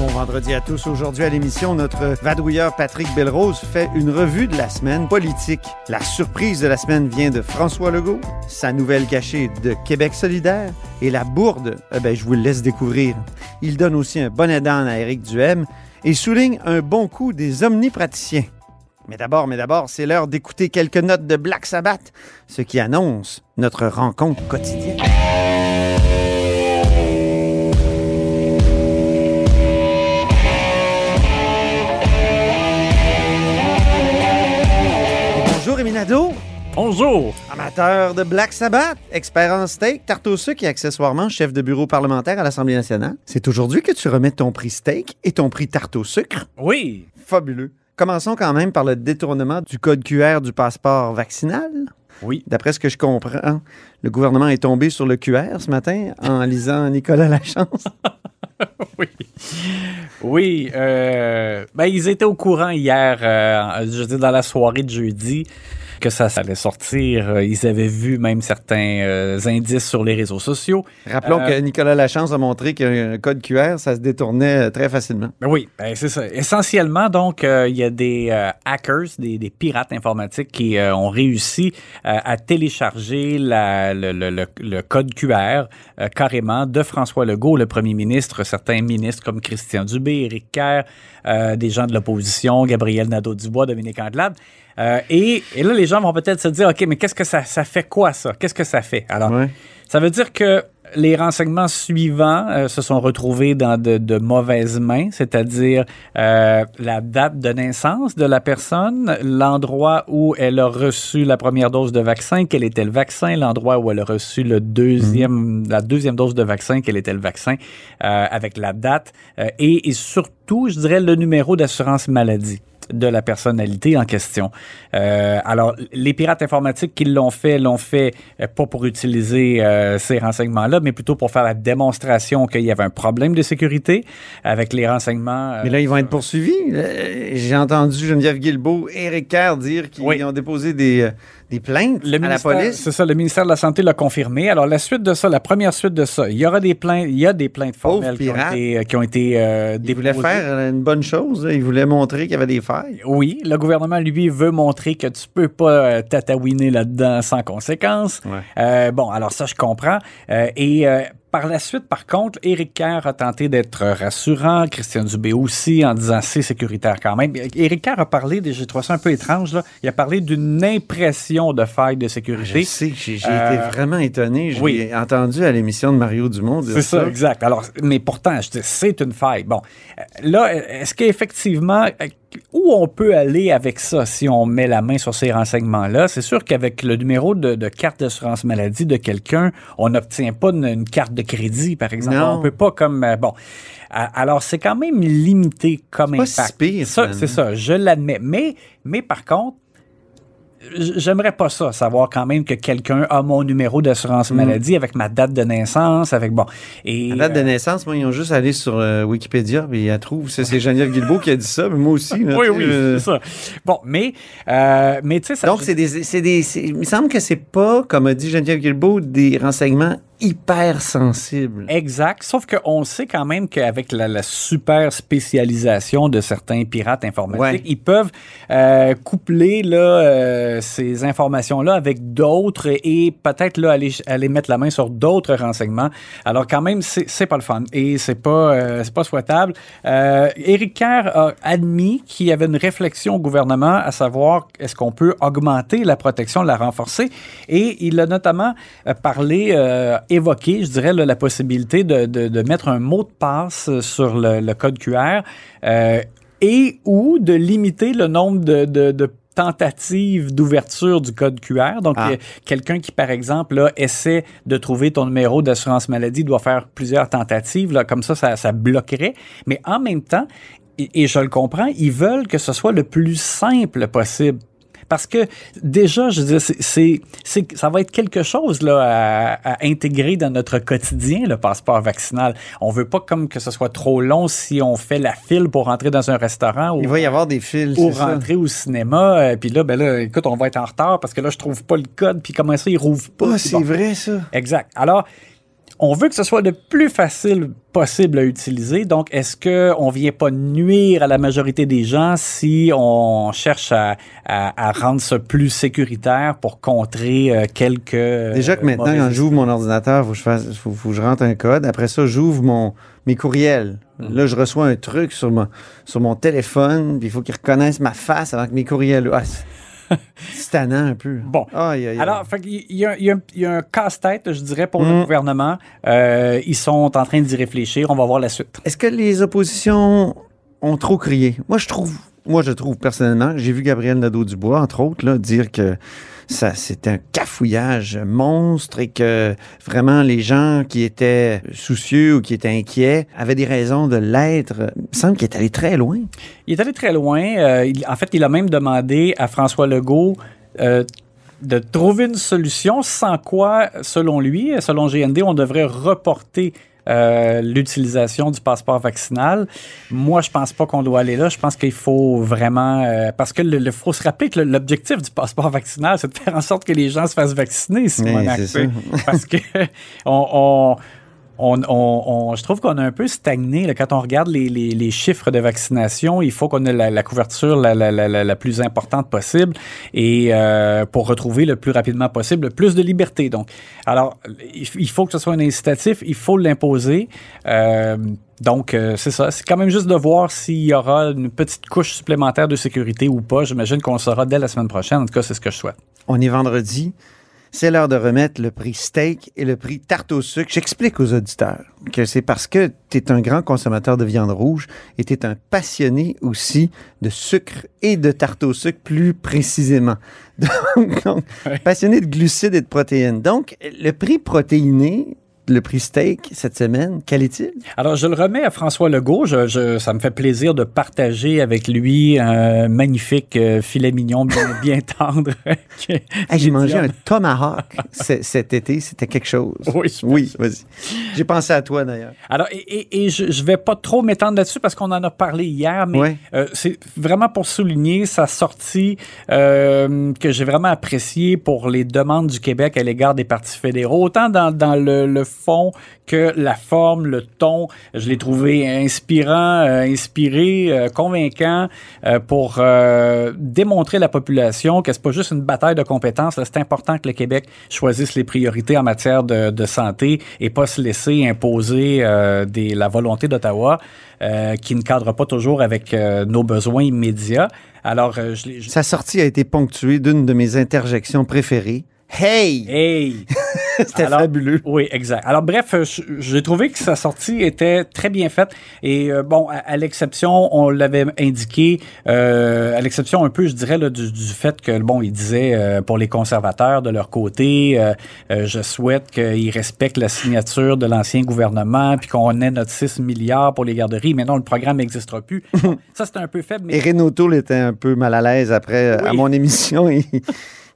Bon vendredi à tous. Aujourd'hui à l'émission, notre vadrouilleur Patrick Belrose fait une revue de la semaine politique. La surprise de la semaine vient de François Legault, sa nouvelle cachée de Québec solidaire et la bourde, eh ben, je vous laisse découvrir. Il donne aussi un bon aidant à Éric Duhem et souligne un bon coup des omnipraticiens. Mais d'abord, mais d'abord, c'est l'heure d'écouter quelques notes de Black Sabbath, ce qui annonce notre rencontre quotidienne. Bonjour! amateur de Black Sabbath, expert en steak, tarte au sucre et accessoirement chef de bureau parlementaire à l'Assemblée nationale. C'est aujourd'hui que tu remets ton prix steak et ton prix tarte au sucre. Oui, Fabuleux. Commençons quand même par le détournement du code QR du passeport vaccinal. oui. D'après ce que je comprends, le gouvernement est tombé sur le QR ce matin en lisant Nicolas Lachance. Oui. Oui. euh, ben, ils étaient au courant hier, euh, je dire, dans la soirée de jeudi, que ça, ça allait sortir. Euh, Ils avaient vu même certains euh, indices sur les réseaux sociaux. Rappelons Euh, que Nicolas Lachance a montré qu'un code QR, ça se détournait très facilement. Ben oui, ben c'est ça. Essentiellement, donc, il y a des hackers, des, des pirates informatiques qui ont réussi à télécharger la- le, le- le- le code QR carrément de François Legault, le premier ministre, certains ministres comme Christian Dubé, Éric Kerr, des gens de l'opposition, Gabriel Nadeau-Dubois, Dominique Anglade. Euh, et, et là, les gens vont peut-être se dire, OK, mais qu'est-ce que ça, ça fait quoi, ça? Qu'est-ce que ça fait? Alors, Ouais. ça veut dire que les renseignements suivants euh, se sont retrouvés dans de, de mauvaises mains, c'est-à-dire euh, la date de naissance de la personne, l'endroit où elle a reçu la première dose de vaccin, quel était le vaccin, l'endroit où elle a reçu le deuxième, la deuxième dose de vaccin, quel était le vaccin, euh, avec la date, euh, et, et surtout, je dirais, le numéro d'assurance maladie de la personnalité en question. Euh, alors, les pirates informatiques qui l'ont fait, l'ont fait euh, pas pour utiliser euh, ces renseignements-là, mais plutôt pour faire la démonstration qu'il y avait un problème de sécurité avec les renseignements. euh, Mais là, ils vont être poursuivis. Euh, J'ai entendu Geneviève Guilbeault et Éric Kerr dire qu'ils Oui. ont déposé des, euh, des plaintes Le à la police? C'est ça, le ministère de la Santé l'a confirmé. Alors, la suite de ça, la première suite de ça, il y aura des plaintes, il y a des plaintes formelles qui ont été, euh, qui ont été euh, voulaient déposées. faire euh, une bonne chose. là. Ils voulaient montrer qu'il y avait des failles. Oui, le gouvernement, lui, veut montrer que tu peux pas euh, tatouiner là-dedans sans conséquence. Ouais. Euh, bon, alors ça, je comprends. Euh, et euh, par la suite, par contre, Éric Kerr a tenté d'être rassurant, Christian Dubé aussi, en disant c'est sécuritaire quand même. Éric Kerr a parlé, j'ai trouvé ça un peu étrange, là, il a parlé d'une impression de faille de Je sécurité. sais, j'ai j'ai Euh, été vraiment étonné. Je oui. l'ai entendu à l'émission de Mario Dumont dire C'est ça, exact. Alors, mais pourtant, je dis, c'est une faille. Bon, euh, là, est-ce qu'effectivement, euh, où on peut aller avec ça si on met la main sur ces renseignements-là? C'est sûr qu'avec le numéro de, de carte d'assurance maladie de quelqu'un, on n'obtient pas une, une carte de crédit, par exemple. Non. On peut pas comme, euh, bon. Alors, c'est quand même limité comme pas si impact. pire, Ça, c'est ça, je l'admets. Mais, mais par contre, J'aimerais pas ça, savoir quand même que quelqu'un a mon numéro Mm. d'assurance maladie avec ma date de naissance, avec bon. Et, La date de euh, naissance, moi, ils ont juste allé sur euh, Wikipédia et ils la trouvent. C'est c'est Geneviève Guilbeault qui a dit ça, mais moi aussi. là, oui, oui, euh, c'est ça. Bon, mais, euh, mais tu sais, ça. Donc, c'est des, c'est des, c'est- il me semble que c'est pas, comme a dit Geneviève Guilbeault, des renseignements hyper sensibles. Exact. Sauf qu'on sait quand même qu'avec la, la super spécialisation de certains pirates informatiques, Ouais. ils peuvent euh, coupler là, euh, ces informations-là avec d'autres et peut-être là aller, aller mettre la main sur d'autres renseignements. Alors quand même, c'est pas le fun et c'est pas euh, c'est pas souhaitable. Éric Kerr a admis qu'il y avait une réflexion au gouvernement à savoir est-ce qu'on peut augmenter la protection, la renforcer et il a notamment parlé, évoqué, je dirais, là, la possibilité de, de- de mettre un mot de passe sur le, le code QR euh, et ou de limiter le nombre de, de- de tentatives d'ouverture du code QR. Donc, Ah. euh, quelqu'un qui, par exemple, là, essaie de trouver ton numéro d'assurance maladie doit faire plusieurs tentatives. Là, comme ça, ça, ça bloquerait. Mais en même temps, et, et je le comprends, ils veulent que ce soit le plus simple possible. Parce que déjà, je veux dire, c'est, ça va être quelque chose là, à, à intégrer dans notre quotidien, le passeport vaccinal. On veut pas comme que ce soit trop long si on fait la file pour rentrer dans un restaurant ou, Il va y avoir des fils. ou ça. rentrer au cinéma. euh, Puis là, ben là, écoute, on va être en retard parce que là, je trouve pas le code. Puis comment ça, il rouvre pas? Puis c'est bon. vrai, ça. Exact. Alors, on veut que ce soit le plus facile possible à utiliser. Donc, est-ce que on vient pas nuire à la majorité des gens si on cherche à, à- à rendre ça plus sécuritaire pour contrer euh, quelques Déjà que euh, maintenant, quand j'ouvre mon ordinateur, faut que je fasse, faut, faut que je rentre un code. Après ça, j'ouvre mon mes courriels. Mm. Là, je reçois un truc sur mon sur mon téléphone, puis il faut qu'il reconnaisse ma face avant que mes courriels. Ah, c'est- un peu. Bon. Aïe, aïe, aïe. Alors, y, il y a un- il y a un casse-tête, je dirais, pour Mm. le gouvernement. Euh, ils sont en train d'y réfléchir. On va voir la suite. Est-ce que les oppositions ont trop crié? Moi, je trouve, moi, je trouve personnellement, j'ai vu Gabriel Nadeau-Dubois, entre autres, là, dire que ça, c'était un cafouillage monstre et que vraiment les gens qui étaient soucieux ou qui étaient inquiets avaient des raisons de l'être. Il me semble qu'il est allé très loin. Il est allé très loin. Euh, en fait, il a même demandé à François Legault euh, de trouver une solution sans quoi, selon lui, selon GND, on devrait reporter euh, l'utilisation du passeport vaccinal. Moi, je pense pas qu'on doit aller là. Je pense qu'il faut vraiment... euh, parce que le, le- faut se rappeler que l'objectif du passeport vaccinal, c'est de faire en sorte que les gens se fassent vacciner, tu sais. ça. Parce que on... on je trouve qu'on a un peu stagné quand on regarde les, chiffres de vaccination. Il faut qu'on ait la, couverture la, plus importante possible et euh, pour retrouver le plus rapidement possible le plus de liberté. Donc, alors, il, il faut que ce soit un incitatif, il faut l'imposer. Euh, donc, euh, c'est ça. C'est quand même juste de voir s'il y aura une petite couche supplémentaire de sécurité ou pas. J'imagine qu'on le saura dès la semaine prochaine. En tout cas, c'est ce que je souhaite. On est vendredi. C'est l'heure de remettre le prix steak et le prix tarte au sucre. J'explique aux auditeurs que c'est parce que tu es un grand consommateur de viande rouge et tu es un passionné aussi de sucre et de tarte au sucre plus précisément. Donc, donc, passionné de glucides et de protéines. Donc, le prix protéiné, le prix steak cette semaine, quel est-il? Alors, je le remets à François Legault. Je, je- ça me fait plaisir de partager avec lui un magnifique euh, filet mignon bien, bien tendre. Hey, J'ai mangé un tomahawk cet été, c'était quelque chose. Oui, oui, vas-y. J'ai pensé à toi d'ailleurs. Alors, et, et- et je, je vais pas trop m'étendre là-dessus parce qu'on en a parlé hier, mais Ouais. euh, c'est vraiment pour souligner sa sortie euh, que j'ai vraiment appréciée pour les demandes du Québec à l'égard des partis fédéraux, autant dans, dans le, le fond que la forme, le ton. Je l'ai trouvé inspirant, euh, inspiré, euh, convaincant euh, pour démontrer à la population que c'est pas juste une bataille de compétences. C'est important que le Québec choisisse les priorités en matière de, de santé et pas se laisser imposer des, la volonté d'Ottawa qui ne cadre pas toujours avec nos besoins immédiats. Alors, je l'ai... je- Sa sortie a été ponctuée d'une de mes interjections préférées. Hey! Hey! C'était fabuleux. Oui, exact. Alors bref, euh, j'ai trouvé que sa sortie était très bien faite et euh, bon, à, à l'exception, on l'avait indiqué, euh, à l'exception un peu, je dirais, là, du, du fait que bon, il disait euh, pour les conservateurs de leur côté, euh, je souhaite qu'ils respectent la signature de l'ancien gouvernement puis qu'on ait notre 6 milliards pour les garderies. Mais non, le programme n'existera plus. Ça c'est un peu faible, mais Et Renaud était un peu mal à l'aise après, à mon émission. Il,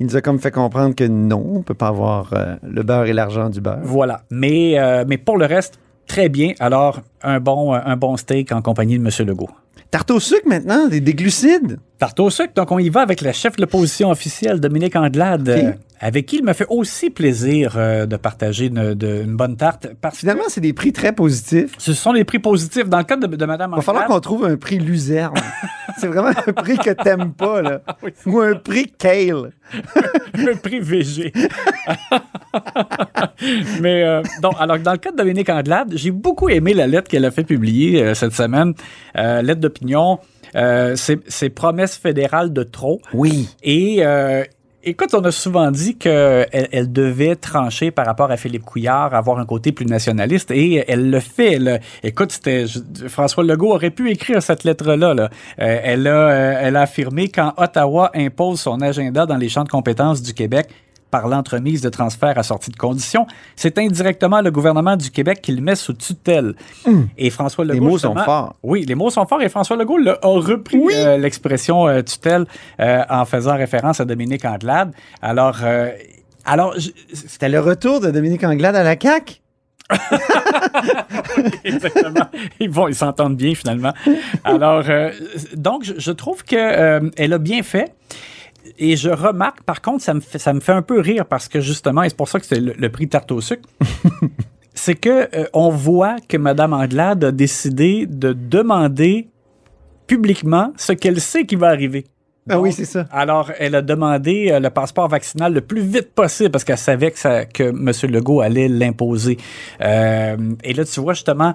il nous a comme fait comprendre que non, on peut pas avoir euh, le beurre et l'argent du beurre. Voilà. Mais, euh, mais pour le reste, très bien. Alors, un bon, un bon steak en compagnie de M. Legault. Tarte au sucre maintenant, des, des glucides. Tarte au sucre, donc on y va avec la chef de l'opposition officielle, Dominique Andelade, euh, avec qui il me fait aussi plaisir euh, de partager une, de- une bonne tarte. Parce Finalement, c'est des prix très positifs. ce sont des prix positifs. Dans le cas de, de Mme Il va falloir Andelade, qu'on trouve un prix luzerne. c'est vraiment un prix que t'aimes pas, là. Oui. Ou un prix kale. un prix VG. Mais euh, donc, alors dans le cas de Dominique Andelade, j'ai beaucoup aimé la lettre qu'elle a fait publier euh, cette semaine, lettre d'opinion. Euh, c'est promesses fédérales de trop. Oui. Et euh, écoute, on a souvent dit qu'elle elle devait trancher par rapport à Philippe Couillard, avoir un côté plus nationaliste, et elle le fait. Elle- écoute, c'était François Legault aurait pu écrire cette lettre-là. Là. Euh, elle, a, euh, elle a affirmé quand Ottawa impose son agenda dans les champs de compétences du Québec, par l'entremise de transferts à sortie de conditions, c'est indirectement le gouvernement du Québec qui le met sous tutelle. Et François Legault... Les mots sont forts. Oui, les mots sont forts et François Legault a repris euh, l'expression euh, tutelle euh, en faisant référence à Dominique Anglade. Alors... euh, alors, je- C'était le retour de Dominique Anglade à la CAQ. Exactement. Ils vont, ils s'entendent bien finalement. Alors, euh, donc, je, je trouve que euh, elle a bien fait. Et je remarque, par contre, ça me fait, ça me fait un peu rire parce que justement, et c'est pour ça que c'est le, le prix tarte au sucre. c'est que euh, on voit que Mme Anglade a décidé de demander publiquement ce qu'elle sait qui va arriver. Ah oui, c'est ça. Alors, elle a demandé euh, le passeport vaccinal le plus vite possible parce qu'elle savait que, ça- que M. Legault allait l'imposer. Euh, et là, tu vois, justement,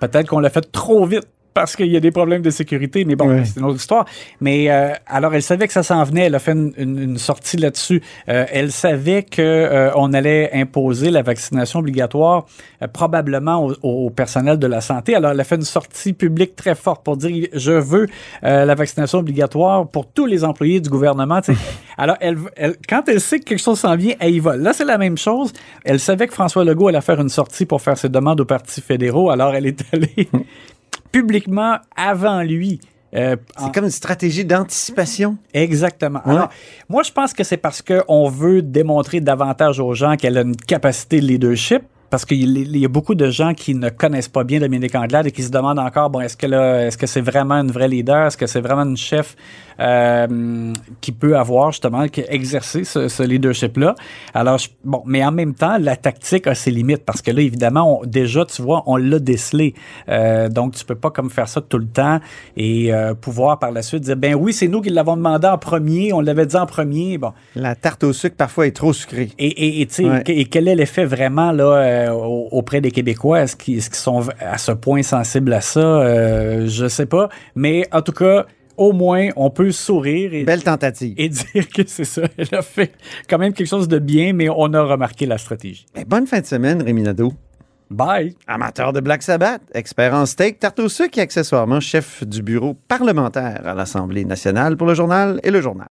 peut-être qu'on l'a fait trop vite parce qu'il y a des problèmes de sécurité, mais bon, Ouais. c'est une autre histoire. Mais euh, alors, elle savait que ça s'en venait, elle a fait une, une- une sortie là-dessus. Euh, elle savait que euh, on allait imposer la vaccination obligatoire probablement au, au personnel de la santé. Alors, elle a fait une sortie publique très forte pour dire je veux la vaccination obligatoire pour tous les employés du gouvernement. Alors, elle, elle- quand elle sait que quelque chose s'en vient, elle y va. Là, c'est la même chose. Elle savait que François Legault allait faire une sortie pour faire ses demandes aux partis fédéraux. Alors, elle est allée publiquement avant lui. Euh, en- C'est comme une stratégie d'anticipation. Exactement. Ouais. Alors, moi, je pense que c'est parce qu'on veut démontrer davantage aux gens qu'elle a une capacité de leadership. Parce qu'il il y a beaucoup de gens qui ne connaissent pas bien Dominique Anglade et qui se demandent encore, bon, est-ce que là, est-ce que c'est vraiment une vraie leader? Est-ce que c'est vraiment une chef euh, qui peut avoir justement, qui exercer ce, ce leadership-là? Alors, je- bon, mais en même temps, la tactique a ses limites parce que là, évidemment, on- déjà, tu vois, on l'a décelé. Euh, donc, tu peux pas comme faire ça tout le temps et euh, pouvoir par la suite dire, ben oui, c'est nous qui l'avons demandé en premier, on l'avait dit en premier. Bon, La tarte au sucre, parfois, est trop sucrée. et, et, et, tu sais, Ouais. et quel est l'effet vraiment là, euh, au- auprès des Québécois? Est-ce qu'ils qu'ils sont à ce point sensibles à ça? Euh, je sais pas. Mais en tout cas, au moins, on peut sourire et, Belle tentative. et dire que c'est ça. Elle a fait quand même quelque chose de bien, mais on a remarqué la stratégie. Ben, bonne fin de semaine, Rémi Nadeau. Bye! Amateur de Black Sabbath, expert en steak, tarte au sucre et accessoirement chef du bureau parlementaire à l'Assemblée nationale pour le journal et le journal.